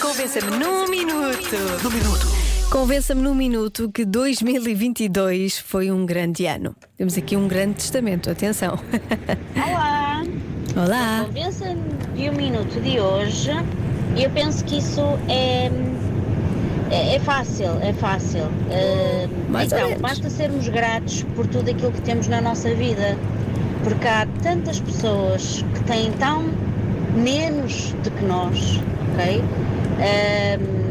Convença-me num minuto. No minuto. Convença-me num minuto que 2022 foi um grande ano. Temos aqui um grande testamento, atenção. Olá! Olá. Convença-me de um minuto de hoje e eu penso que isso é, é, é fácil, é fácil. Mais ou então, menos. basta sermos gratos por tudo aquilo que temos na nossa vida, porque há tantas pessoas que têm tão menos do que nós, ok? Ehm,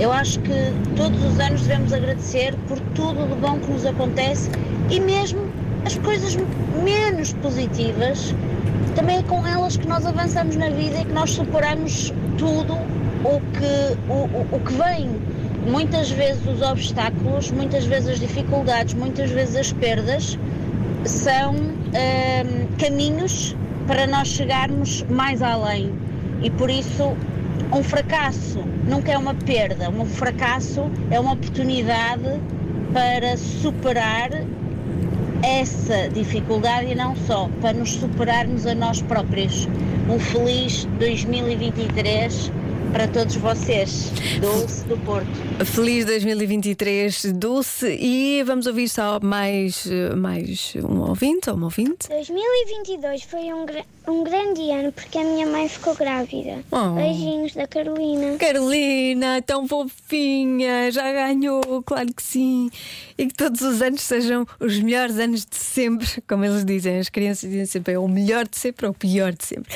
eu acho que todos os anos devemos agradecer por tudo de bom que nos acontece e mesmo as coisas menos positivas, também é com elas que nós avançamos na vida e que nós superamos tudo o que, o, o, o que vem. Muitas vezes os obstáculos, muitas vezes as dificuldades, muitas vezes as perdas são hum, caminhos para nós chegarmos mais além. E por isso, um fracasso nunca é uma perda, um fracasso é uma oportunidade para superar essa dificuldade e não só, para nos superarmos a nós próprios. Um feliz 2023 para todos vocês, Dulce do Porto. Feliz 2023, Dulce. E vamos ouvir só mais, mais um ouvinte ou uma ouvinte. 2022 foi um, um grande ano porque a minha mãe ficou grávida. Oh. Beijinhos da Carolina. Carolina, tão fofinha, já ganhou, claro que sim. E que todos os anos sejam os melhores anos de sempre, como eles dizem, as crianças dizem sempre: é o melhor de sempre ou o pior de sempre.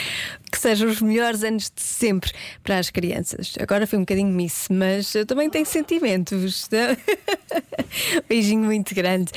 Que sejam os melhores anos de sempre para as crianças. Agora foi um bocadinho miss, mas eu também tenho sentimentos. Beijinho muito grande.